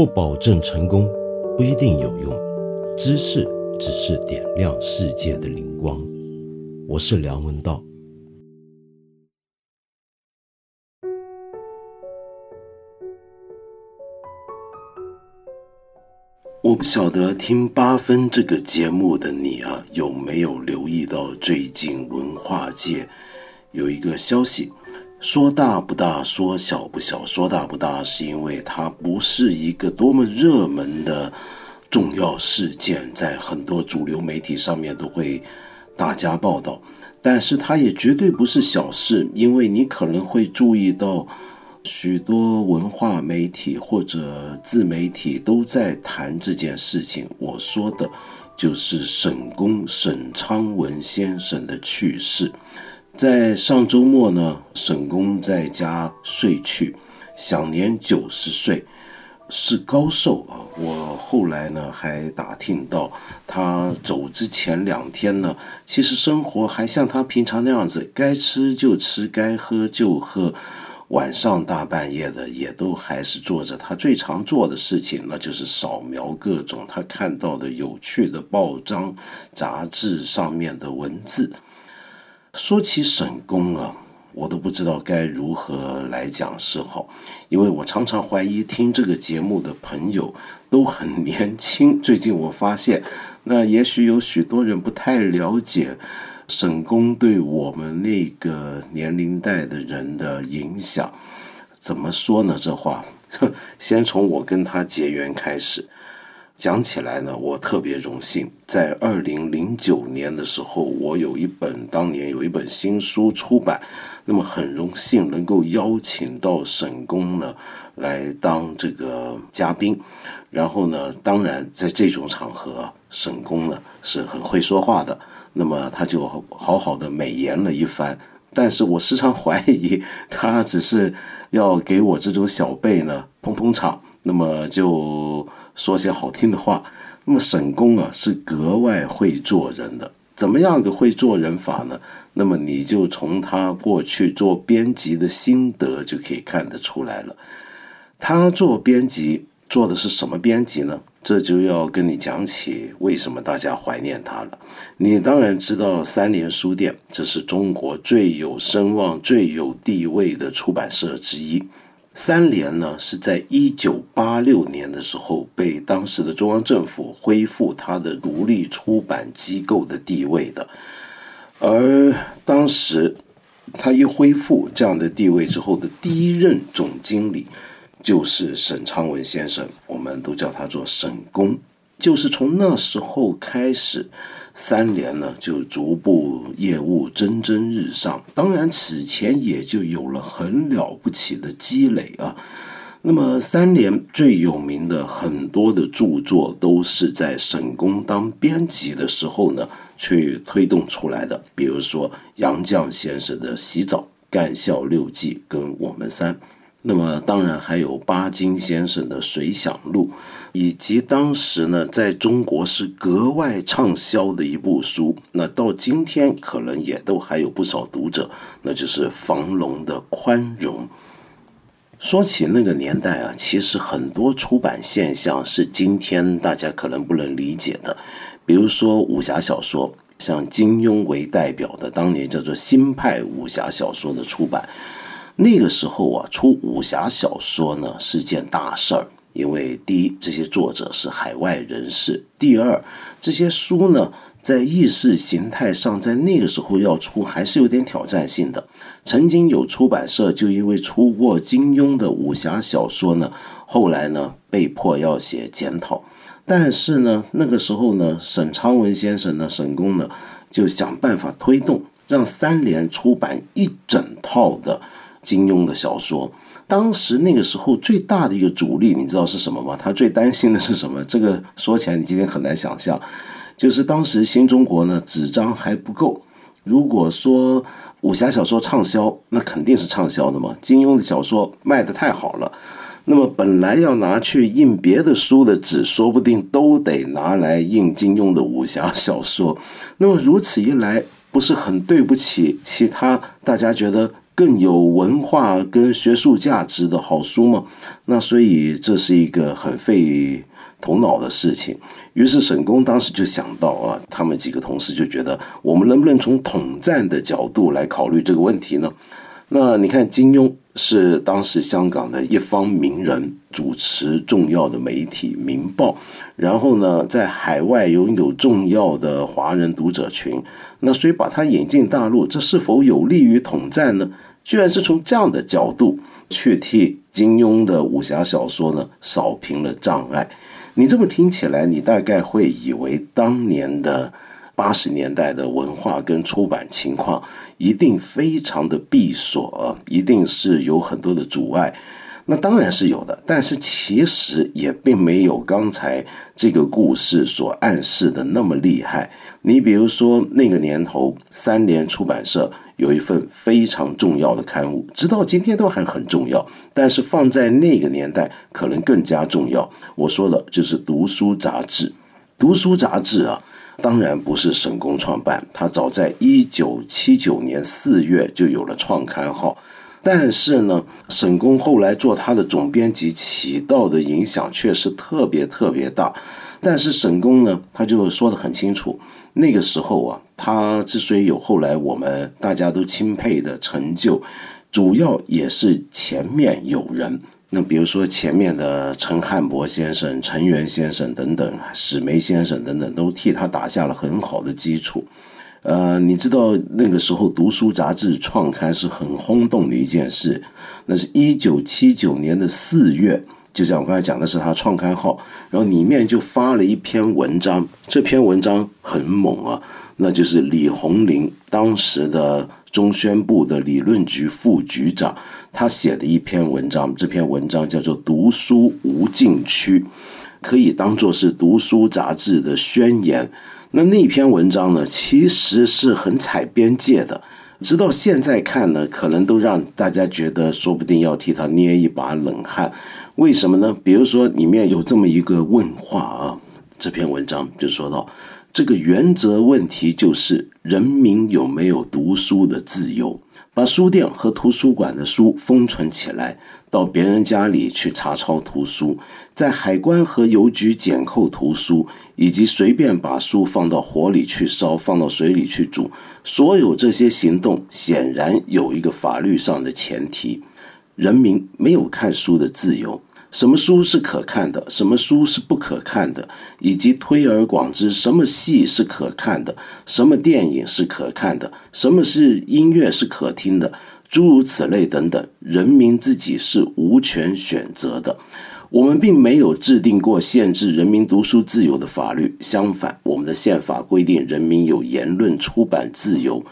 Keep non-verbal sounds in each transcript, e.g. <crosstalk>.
不保证成功，不一定有用。知识只是点亮世界的灵光。我是梁文道。我不晓得听八分这个节目的你啊，有没有留意到最近文化界有一个消息？说大不大，说小不小。说大不大，是因为它不是一个多么热门的重要事件，在很多主流媒体上面都会大加报道。但是它也绝对不是小事，因为你可能会注意到。许多文化媒体或者自媒体都在谈这件事情。我说的，就是沈公沈昌文先生的去世。在上周末呢，沈公在家睡去，享年九十岁，是高寿啊。我后来呢还打听到，他走之前两天呢，其实生活还像他平常那样子，该吃就吃，该喝就喝。晚上大半夜的，也都还是做着他最常做的事情，那就是扫描各种他看到的有趣的报章、杂志上面的文字。说起沈公啊，我都不知道该如何来讲是好，因为我常常怀疑听这个节目的朋友都很年轻。<laughs> 最近我发现，那也许有许多人不太了解。沈公对我们那个年龄代的人的影响，怎么说呢？这话 <laughs> 先从我跟他结缘开始讲起来呢。我特别荣幸，在二零零九年的时候，我有一本当年有一本新书出版，那么很荣幸能够邀请到沈工呢来当这个嘉宾。然后呢，当然在这种场合，沈工呢是很会说话的。那么他就好好的美言了一番，但是我时常怀疑他只是要给我这种小辈呢捧捧场，那么就说些好听的话。那么沈公啊是格外会做人的，怎么样个会做人法呢？那么你就从他过去做编辑的心得就可以看得出来了。他做编辑做的是什么编辑呢？这就要跟你讲起为什么大家怀念他了。你当然知道三联书店，这是中国最有声望、最有地位的出版社之一。三联呢，是在一九八六年的时候被当时的中央政府恢复它的独立出版机构的地位的。而当时他一恢复这样的地位之后的第一任总经理。就是沈昌文先生，我们都叫他做沈公。就是从那时候开始，三联呢就逐步业务蒸蒸日上。当然，此前也就有了很了不起的积累啊。那么，三联最有名的很多的著作，都是在沈工当编辑的时候呢去推动出来的。比如说杨绛先生的《洗澡》《干校六记》跟《我们三》。那么当然还有巴金先生的《水响录》，以及当时呢在中国是格外畅销的一部书，那到今天可能也都还有不少读者，那就是房龙的《宽容》。说起那个年代啊，其实很多出版现象是今天大家可能不能理解的，比如说武侠小说，像金庸为代表的当年叫做新派武侠小说的出版。那个时候啊，出武侠小说呢是件大事儿，因为第一，这些作者是海外人士；第二，这些书呢在意识形态上，在那个时候要出还是有点挑战性的。曾经有出版社就因为出过金庸的武侠小说呢，后来呢被迫要写检讨。但是呢，那个时候呢，沈昌文先生呢，沈公呢就想办法推动，让三联出版一整套的。金庸的小说，当时那个时候最大的一个阻力，你知道是什么吗？他最担心的是什么？这个说起来你今天很难想象，就是当时新中国呢纸张还不够。如果说武侠小说畅销，那肯定是畅销的嘛。金庸的小说卖的太好了，那么本来要拿去印别的书的纸，说不定都得拿来印金庸的武侠小说。那么如此一来，不是很对不起其他大家觉得。更有文化跟学术价值的好书吗？那所以这是一个很费头脑的事情。于是沈公当时就想到啊，他们几个同事就觉得，我们能不能从统战的角度来考虑这个问题呢？那你看，金庸是当时香港的一方名人，主持重要的媒体《明报》，然后呢，在海外拥有重要的华人读者群。那所以把他引进大陆，这是否有利于统战呢？居然是从这样的角度去替金庸的武侠小说呢扫平了障碍。你这么听起来，你大概会以为当年的。八十年代的文化跟出版情况一定非常的闭锁，一定是有很多的阻碍。那当然是有的，但是其实也并没有刚才这个故事所暗示的那么厉害。你比如说那个年头，三联出版社有一份非常重要的刊物，直到今天都还很重要，但是放在那个年代可能更加重要。我说的就是《读书杂志》，《读书杂志》啊。当然不是沈公创办，他早在一九七九年四月就有了创刊号。但是呢，沈公后来做他的总编辑，起到的影响却是特别特别大。但是沈公呢，他就说得很清楚，那个时候啊，他之所以有后来我们大家都钦佩的成就，主要也是前面有人。那比如说前面的陈汉博先生、陈元先生等等，史梅先生等等，都替他打下了很好的基础。呃，你知道那个时候读书杂志创刊是很轰动的一件事，那是一九七九年的四月，就像我刚才讲的是他创刊号，然后里面就发了一篇文章，这篇文章很猛啊，那就是李鸿林当时的。中宣部的理论局副局长，他写的一篇文章，这篇文章叫做《读书无禁区》，可以当做是读书杂志的宣言。那那篇文章呢，其实是很踩边界的，直到现在看呢，可能都让大家觉得，说不定要替他捏一把冷汗。为什么呢？比如说里面有这么一个问话啊，这篇文章就说到。这个原则问题就是人民有没有读书的自由？把书店和图书馆的书封存起来，到别人家里去查抄图书，在海关和邮局检扣图书，以及随便把书放到火里去烧，放到水里去煮，所有这些行动显然有一个法律上的前提：人民没有看书的自由。什么书是可看的，什么书是不可看的，以及推而广之，什么戏是可看的，什么电影是可看的，什么是音乐是可听的，诸如此类等等，人民自己是无权选择的。我们并没有制定过限制人民读书自由的法律，相反，我们的宪法规定人民有言论出版自由，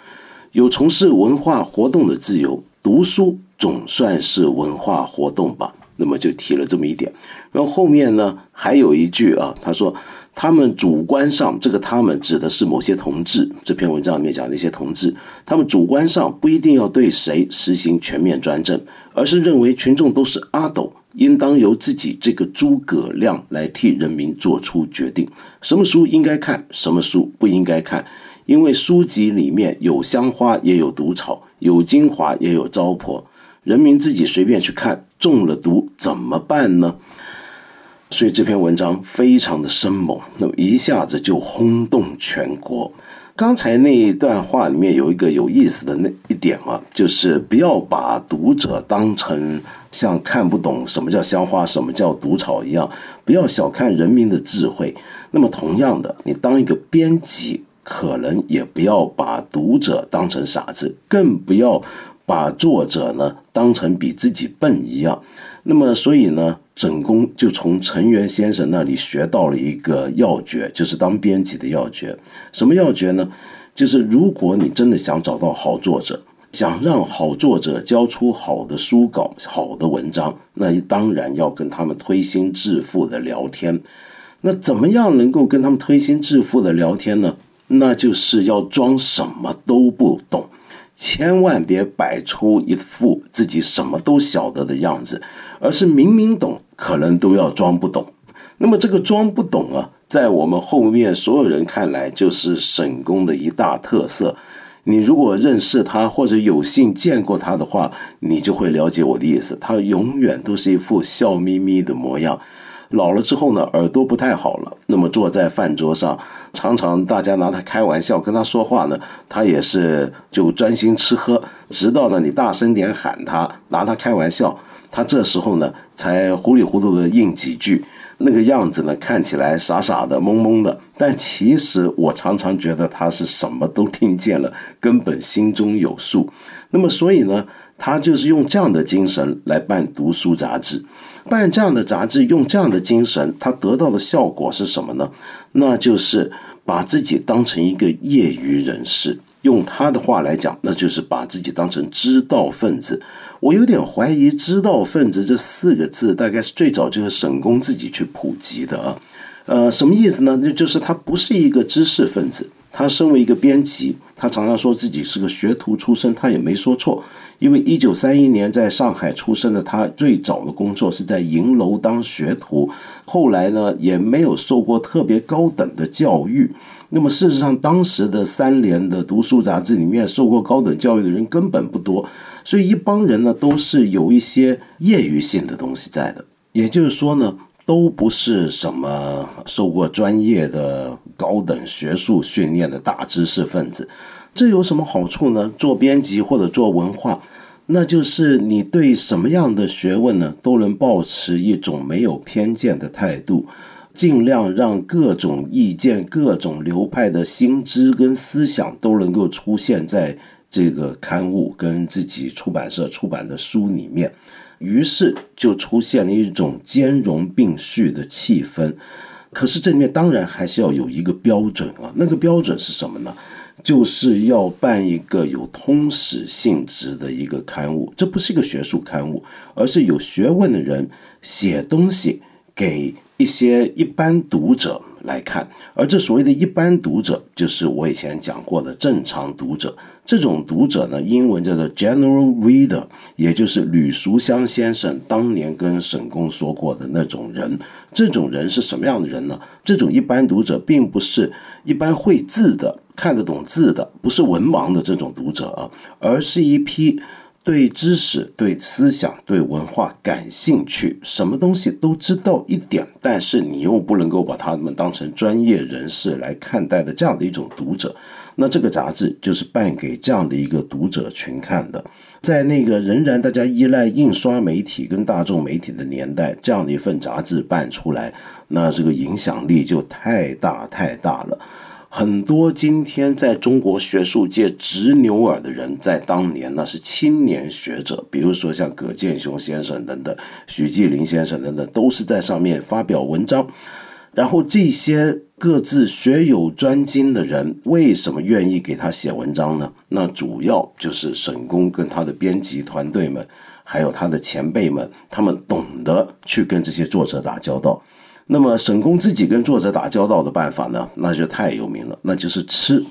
有从事文化活动的自由，读书总算是文化活动吧。那么就提了这么一点，然后后面呢还有一句啊，他说他们主观上，这个他们指的是某些同志。这篇文章里面讲的一些同志，他们主观上不一定要对谁实行全面专政，而是认为群众都是阿斗，应当由自己这个诸葛亮来替人民做出决定，什么书应该看，什么书不应该看，因为书籍里面有香花也有毒草，有精华也有糟粕。人民自己随便去看，中了毒怎么办呢？所以这篇文章非常的生猛，那么一下子就轰动全国。刚才那一段话里面有一个有意思的那一点啊，就是不要把读者当成像看不懂什么叫香花、什么叫毒草一样，不要小看人民的智慧。那么同样的，你当一个编辑，可能也不要把读者当成傻子，更不要。把作者呢当成比自己笨一样，那么所以呢，沈公就从陈元先生那里学到了一个要诀，就是当编辑的要诀。什么要诀呢？就是如果你真的想找到好作者，想让好作者交出好的书稿、好的文章，那当然要跟他们推心置腹的聊天。那怎么样能够跟他们推心置腹的聊天呢？那就是要装什么都不懂。千万别摆出一副自己什么都晓得的样子，而是明明懂，可能都要装不懂。那么这个装不懂啊，在我们后面所有人看来，就是沈公的一大特色。你如果认识他或者有幸见过他的话，你就会了解我的意思。他永远都是一副笑眯眯的模样。老了之后呢，耳朵不太好了。那么坐在饭桌上，常常大家拿他开玩笑，跟他说话呢，他也是就专心吃喝。直到呢你大声点喊他，拿他开玩笑，他这时候呢才糊里糊涂的应几句。那个样子呢，看起来傻傻的、懵懵的，但其实我常常觉得他是什么都听见了，根本心中有数。那么，所以呢，他就是用这样的精神来办读书杂志，办这样的杂志，用这样的精神，他得到的效果是什么呢？那就是把自己当成一个业余人士。用他的话来讲，那就是把自己当成知道分子。我有点怀疑“知道分子”这四个字，大概是最早就是沈公自己去普及的啊。呃，什么意思呢？那就是他不是一个知识分子。他身为一个编辑，他常常说自己是个学徒出身，他也没说错。因为一九三一年在上海出生的他，最早的工作是在银楼当学徒，后来呢也没有受过特别高等的教育。那么事实上，当时的三联的读书杂志里面受过高等教育的人根本不多，所以一帮人呢都是有一些业余性的东西在的。也就是说呢，都不是什么受过专业的高等学术训练的大知识分子。这有什么好处呢？做编辑或者做文化，那就是你对什么样的学问呢，都能保持一种没有偏见的态度，尽量让各种意见、各种流派的心知跟思想都能够出现在这个刊物跟自己出版社出版的书里面，于是就出现了一种兼容并蓄的气氛。可是这里面当然还是要有一个标准啊，那个标准是什么呢？就是要办一个有通史性质的一个刊物，这不是一个学术刊物，而是有学问的人写东西给一些一般读者来看。而这所谓的一般读者，就是我以前讲过的正常读者。这种读者呢，英文叫做 general reader，也就是吕淑香先生当年跟沈公说过的那种人。这种人是什么样的人呢？这种一般读者，并不是一般会字的。看得懂字的不是文盲的这种读者啊，而是一批对知识、对思想、对文化感兴趣，什么东西都知道一点，但是你又不能够把他们当成专业人士来看待的这样的一种读者。那这个杂志就是办给这样的一个读者群看的。在那个仍然大家依赖印刷媒体跟大众媒体的年代，这样的一份杂志办出来，那这个影响力就太大太大了。很多今天在中国学术界直牛耳的人，在当年那是青年学者，比如说像葛剑雄先生等等，许继林先生等等，都是在上面发表文章。然后这些各自学有专精的人，为什么愿意给他写文章呢？那主要就是沈公跟他的编辑团队们，还有他的前辈们，他们懂得去跟这些作者打交道。那么沈公自己跟作者打交道的办法呢，那就太有名了，那就是吃。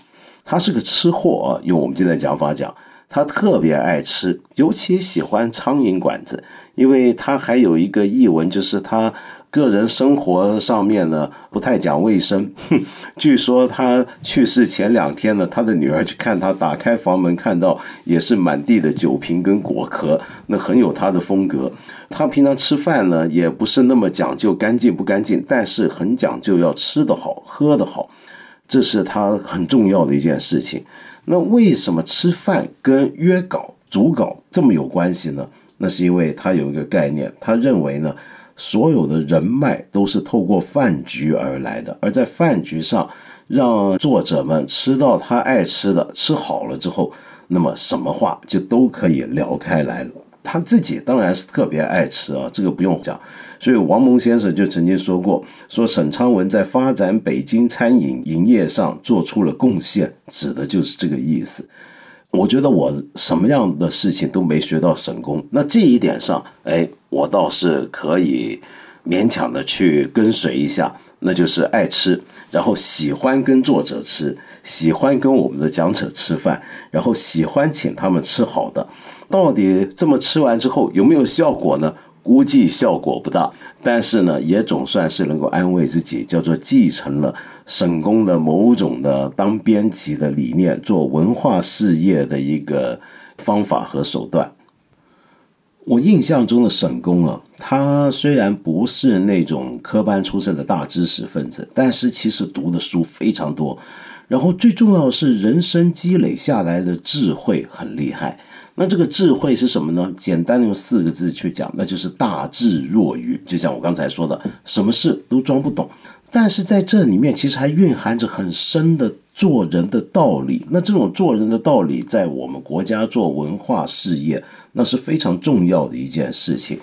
他是个吃货啊，用我们现在讲法讲，他特别爱吃，尤其喜欢苍蝇馆子，因为他还有一个译文，就是他。个人生活上面呢不太讲卫生，<laughs> 据说他去世前两天呢，他的女儿去看他，打开房门看到也是满地的酒瓶跟果壳，那很有他的风格。他平常吃饭呢也不是那么讲究干净不干净，但是很讲究要吃得好喝得好，这是他很重要的一件事情。那为什么吃饭跟约稿组稿这么有关系呢？那是因为他有一个概念，他认为呢。所有的人脉都是透过饭局而来的，而在饭局上，让作者们吃到他爱吃的，吃好了之后，那么什么话就都可以聊开来了。他自己当然是特别爱吃啊，这个不用讲。所以王蒙先生就曾经说过，说沈昌文在发展北京餐饮营业上做出了贡献，指的就是这个意思。我觉得我什么样的事情都没学到神功，那这一点上，哎，我倒是可以勉强的去跟随一下，那就是爱吃，然后喜欢跟作者吃，喜欢跟我们的讲者吃饭，然后喜欢请他们吃好的。到底这么吃完之后有没有效果呢？估计效果不大，但是呢，也总算是能够安慰自己，叫做继承了沈工的某种的当编辑的理念，做文化事业的一个方法和手段。我印象中的沈公啊，他虽然不是那种科班出身的大知识分子，但是其实读的书非常多，然后最重要的是人生积累下来的智慧很厉害。那这个智慧是什么呢？简单的用四个字去讲，那就是大智若愚。就像我刚才说的，什么事都装不懂，但是在这里面其实还蕴含着很深的做人的道理。那这种做人的道理，在我们国家做文化事业。那是非常重要的一件事情，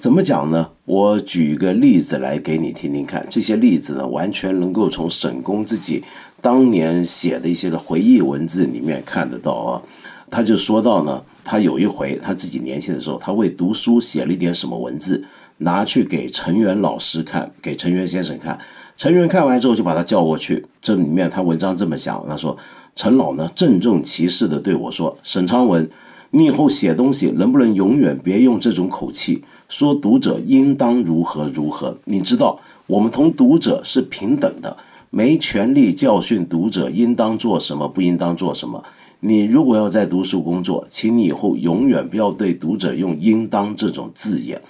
怎么讲呢？我举个例子来给你听听看。这些例子呢，完全能够从沈公自己当年写的一些的回忆文字里面看得到啊。他就说到呢，他有一回他自己年轻的时候，他为读书写了一点什么文字，拿去给陈元老师看，给陈元先生看。陈元看完之后就把他叫过去，这里面他文章这么想，他说：“陈老呢，郑重其事的对我说，沈昌文。”你以后写东西能不能永远别用这种口气说读者应当如何如何？你知道我们同读者是平等的，没权利教训读者应当做什么，不应当做什么。你如果要在读书工作，请你以后永远不要对读者用应当这种字眼。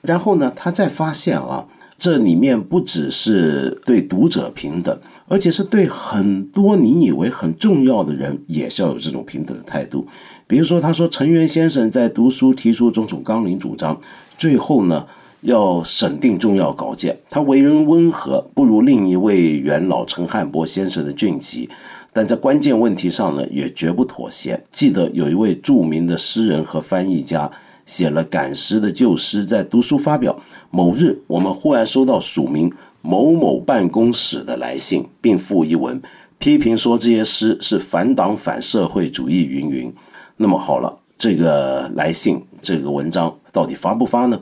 然后呢，他再发现啊，这里面不只是对读者平等，而且是对很多你以为很重要的人也是要有这种平等的态度。比如说，他说陈元先生在读书提出种种纲领主张，最后呢要审定重要稿件。他为人温和，不如另一位元老陈汉伯先生的俊极，但在关键问题上呢也绝不妥协。记得有一位著名的诗人和翻译家写了赶诗的旧诗，在读书发表。某日，我们忽然收到署名某某办公室的来信，并附一文，批评说这些诗是反党反社会主义云云。那么好了，这个来信，这个文章到底发不发呢？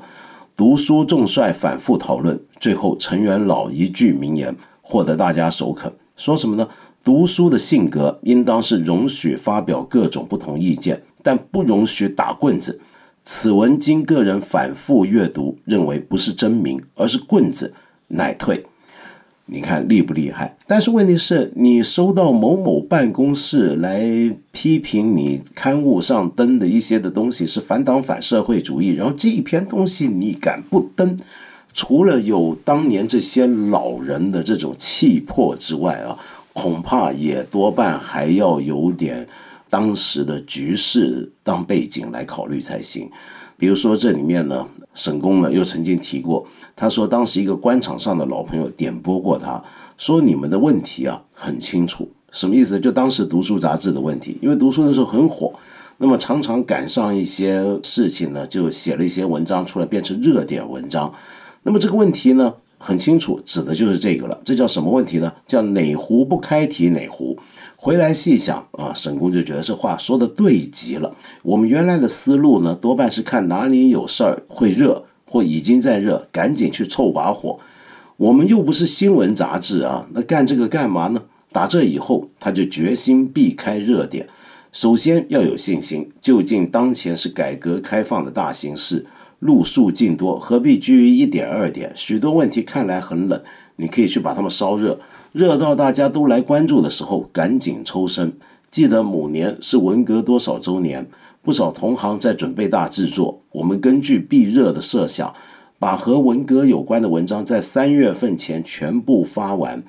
读书众帅反复讨论，最后陈元老一句名言获得大家首肯，说什么呢？读书的性格应当是容许发表各种不同意见，但不容许打棍子。此文经个人反复阅读，认为不是真名，而是棍子，乃退。你看厉不厉害？但是问题是你收到某某办公室来批评你刊物上登的一些的东西是反党反社会主义，然后这一篇东西你敢不登？除了有当年这些老人的这种气魄之外啊，恐怕也多半还要有点当时的局势当背景来考虑才行。比如说这里面呢。沈公呢又曾经提过，他说当时一个官场上的老朋友点拨过他，说你们的问题啊很清楚，什么意思？就当时读书杂志的问题，因为读书的时候很火，那么常常赶上一些事情呢，就写了一些文章出来，变成热点文章。那么这个问题呢很清楚，指的就是这个了。这叫什么问题呢？叫哪壶不开提哪壶。回来细想啊，沈公就觉得这话说的对极了。我们原来的思路呢，多半是看哪里有事儿会热或已经在热，赶紧去凑把火。我们又不是新闻杂志啊，那干这个干嘛呢？打这以后，他就决心避开热点。首先要有信心，究竟当前是改革开放的大形势，路数尽多，何必拘于一点二点？许多问题看来很冷，你可以去把它们烧热。热到大家都来关注的时候，赶紧抽身。记得某年是文革多少周年，不少同行在准备大制作。我们根据避热的设想，把和文革有关的文章在三月份前全部发完。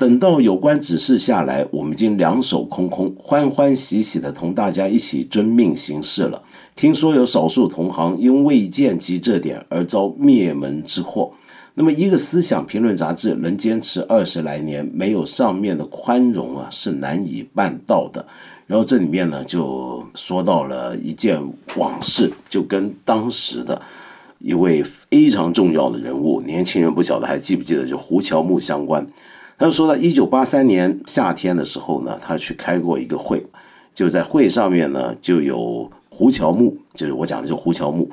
等到有关指示下来，我们已经两手空空，欢欢喜喜的同大家一起遵命行事了。听说有少数同行因未见及这点而遭灭门之祸。那么，一个思想评论杂志能坚持二十来年，没有上面的宽容啊，是难以办到的。然后这里面呢，就说到了一件往事，就跟当时的一位非常重要的人物，年轻人不晓得还记不记得，就胡乔木相关。他说到一九八三年夏天的时候呢，他去开过一个会，就在会上面呢，就有胡乔木，就是我讲的，就胡乔木。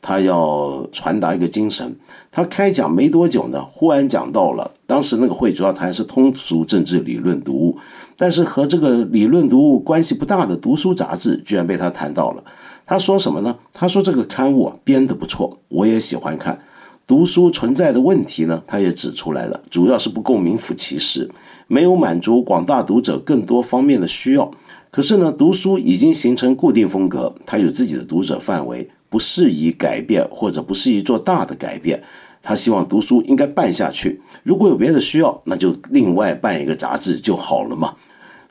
他要传达一个精神，他开讲没多久呢，忽然讲到了当时那个会主要谈是通俗政治理论读物，但是和这个理论读物关系不大的读书杂志居然被他谈到了。他说什么呢？他说这个刊物编得不错，我也喜欢看。读书存在的问题呢，他也指出来了，主要是不够名副其实，没有满足广大读者更多方面的需要。可是呢，读书已经形成固定风格，他有自己的读者范围，不适宜改变或者不适宜做大的改变。他希望读书应该办下去，如果有别的需要，那就另外办一个杂志就好了嘛。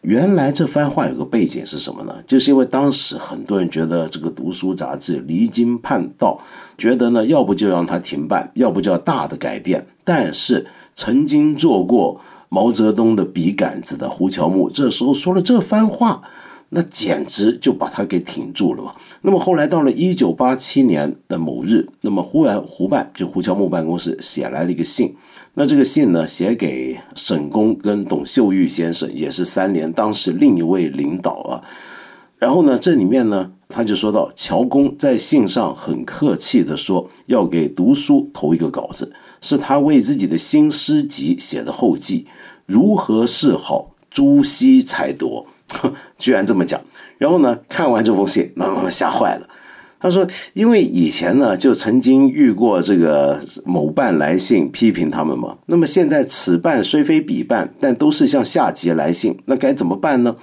原来这番话有个背景是什么呢？就是因为当时很多人觉得这个读书杂志离经叛道，觉得呢要不就让它停办，要不就要大的改变。但是曾经做过毛泽东的笔杆子的胡乔木，这时候说了这番话。那简直就把他给挺住了嘛。那么后来到了一九八七年的某日，那么忽然胡办就胡乔木办公室写来了一个信。那这个信呢，写给沈公跟董秀玉先生，也是三联当时另一位领导啊。然后呢，这里面呢，他就说到，乔公在信上很客气的说，要给读书投一个稿子，是他为自己的新诗集写的后记，如何是好，朱熹才夺。<laughs> 居然这么讲，然后呢，看完这封信，那吓坏了。他说，因为以前呢，就曾经遇过这个某办来信批评他们嘛。那么现在此办虽非彼办，但都是向下级来信，那该怎么办呢？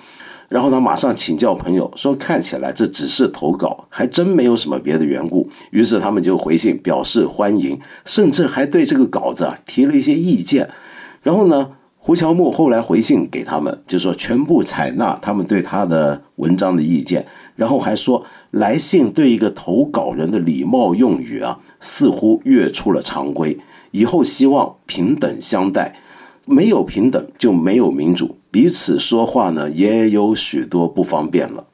然后他马上请教朋友，说看起来这只是投稿，还真没有什么别的缘故。于是他们就回信表示欢迎，甚至还对这个稿子啊提了一些意见。然后呢？胡乔木后来回信给他们，就说全部采纳他们对他的文章的意见，然后还说来信对一个投稿人的礼貌用语啊，似乎越出了常规。以后希望平等相待，没有平等就没有民主，彼此说话呢也有许多不方便了。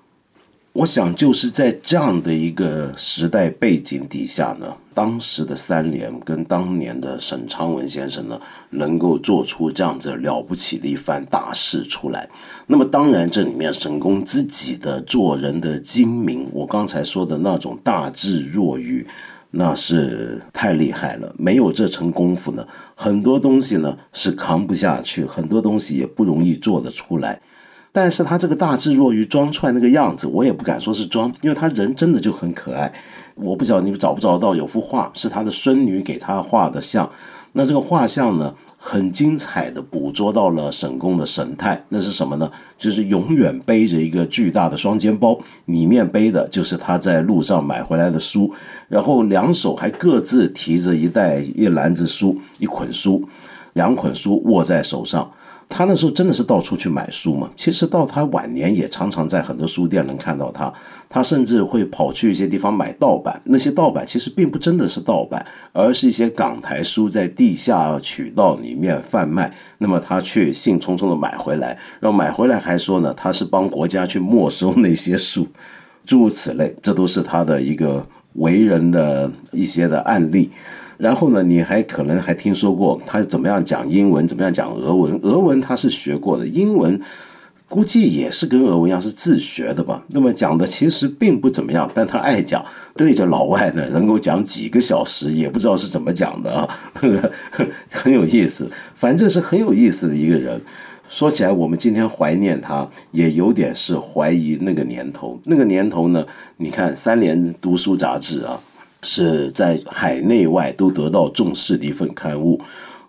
我想就是在这样的一个时代背景底下呢，当时的三联跟当年的沈昌文先生呢，能够做出这样子了不起的一番大事出来。那么当然，这里面沈公自己的做人的精明，我刚才说的那种大智若愚，那是太厉害了。没有这层功夫呢，很多东西呢是扛不下去，很多东西也不容易做得出来。但是他这个大智若愚装出来那个样子，我也不敢说是装，因为他人真的就很可爱。我不晓得你们找不找得到，有幅画是他的孙女给他画的像。那这个画像呢，很精彩的捕捉到了沈公的神态。那是什么呢？就是永远背着一个巨大的双肩包，里面背的就是他在路上买回来的书，然后两手还各自提着一袋一篮子书，一捆书，两捆书握在手上。他那时候真的是到处去买书嘛？其实到他晚年也常常在很多书店能看到他。他甚至会跑去一些地方买盗版，那些盗版其实并不真的是盗版，而是一些港台书在地下渠道里面贩卖。那么他却兴冲冲的买回来，然后买回来还说呢，他是帮国家去没收那些书，诸如此类，这都是他的一个为人的一些的案例。然后呢，你还可能还听说过他怎么样讲英文，怎么样讲俄文？俄文他是学过的，英文估计也是跟俄文一样是自学的吧。那么讲的其实并不怎么样，但他爱讲，对着老外呢能够讲几个小时，也不知道是怎么讲的啊，很有意思。反正是很有意思的一个人。说起来，我们今天怀念他，也有点是怀疑那个年头。那个年头呢，你看三联读书杂志啊。是在海内外都得到重视的一份刊物，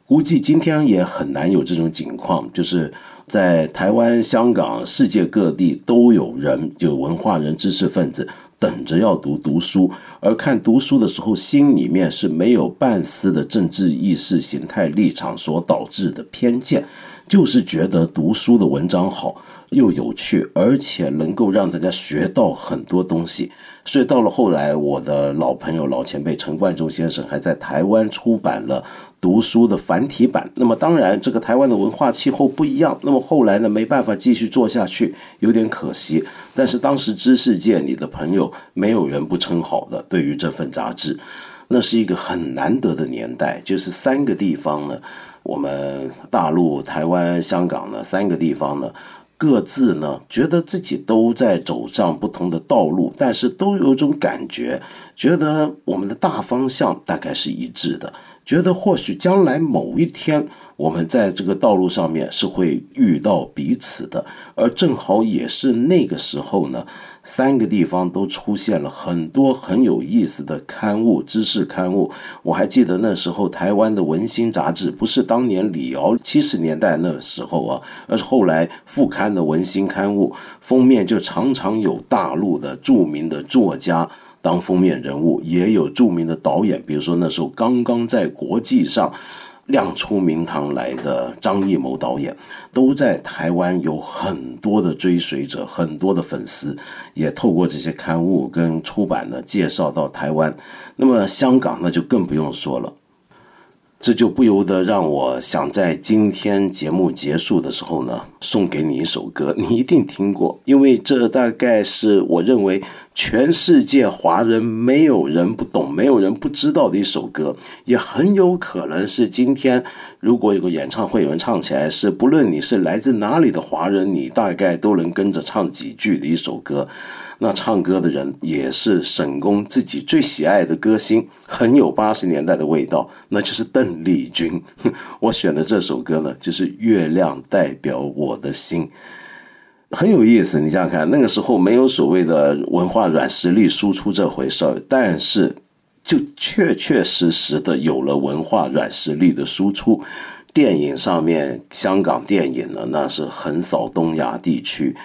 估计今天也很难有这种情况，就是在台湾、香港、世界各地都有人，就文化人、知识分子等着要读读书，而看读书的时候，心里面是没有半丝的政治意识形态立场所导致的偏见，就是觉得读书的文章好。又有趣，而且能够让大家学到很多东西。所以到了后来，我的老朋友、老前辈陈冠中先生还在台湾出版了读书的繁体版。那么当然，这个台湾的文化气候不一样。那么后来呢，没办法继续做下去，有点可惜。但是当时知识界里的朋友，没有人不称好的。对于这份杂志，那是一个很难得的年代，就是三个地方呢，我们大陆、台湾、香港呢，三个地方呢。各自呢，觉得自己都在走上不同的道路，但是都有种感觉，觉得我们的大方向大概是一致的，觉得或许将来某一天，我们在这个道路上面是会遇到彼此的，而正好也是那个时候呢，三个地方都出现了很多很有意思的刊物、知识刊物。我还记得那时候台湾的《文心》杂志，不是当年李敖七十年代那时候啊，而是后来复刊的《文心》刊物，封面就常常有大陆的著名的作家当封面人物，也有著名的导演，比如说那时候刚刚在国际上。亮出名堂来的张艺谋导演，都在台湾有很多的追随者，很多的粉丝，也透过这些刊物跟出版呢介绍到台湾。那么香港那就更不用说了。这就不由得让我想在今天节目结束的时候呢，送给你一首歌，你一定听过，因为这大概是我认为全世界华人没有人不懂、没有人不知道的一首歌，也很有可能是今天如果有个演唱会有人唱起来，是不论你是来自哪里的华人，你大概都能跟着唱几句的一首歌。那唱歌的人也是沈工自己最喜爱的歌星，很有八十年代的味道，那就是邓丽君。<laughs> 我选的这首歌呢，就是《月亮代表我的心》，很有意思。你想想看，那个时候没有所谓的文化软实力输出这回事儿，但是就确确实实的有了文化软实力的输出。电影上面，香港电影呢，那是横扫东亚地区。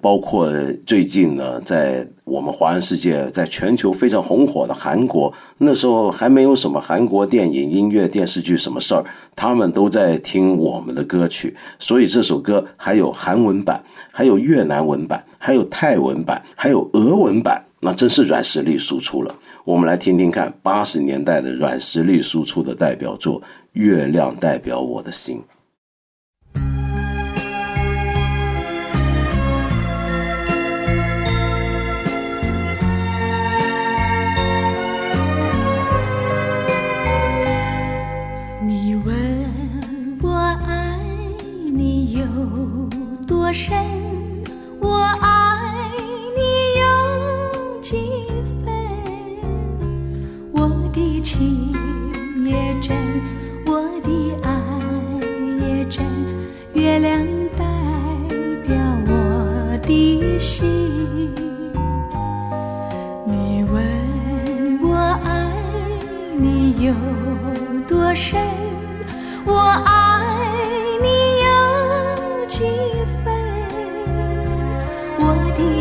包括最近呢，在我们华人世界，在全球非常红火的韩国，那时候还没有什么韩国电影、音乐、电视剧什么事儿，他们都在听我们的歌曲，所以这首歌还有韩文版，还有越南文版，还有泰文版，还有俄文版，那真是软实力输出了。我们来听听看八十年代的软实力输出的代表作《月亮代表我的心》。深，我爱你有几分？我的情也真，我的爱也真。月亮代表我的心。你问我爱你有多深？我爱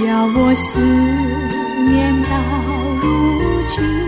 叫我思念到如今。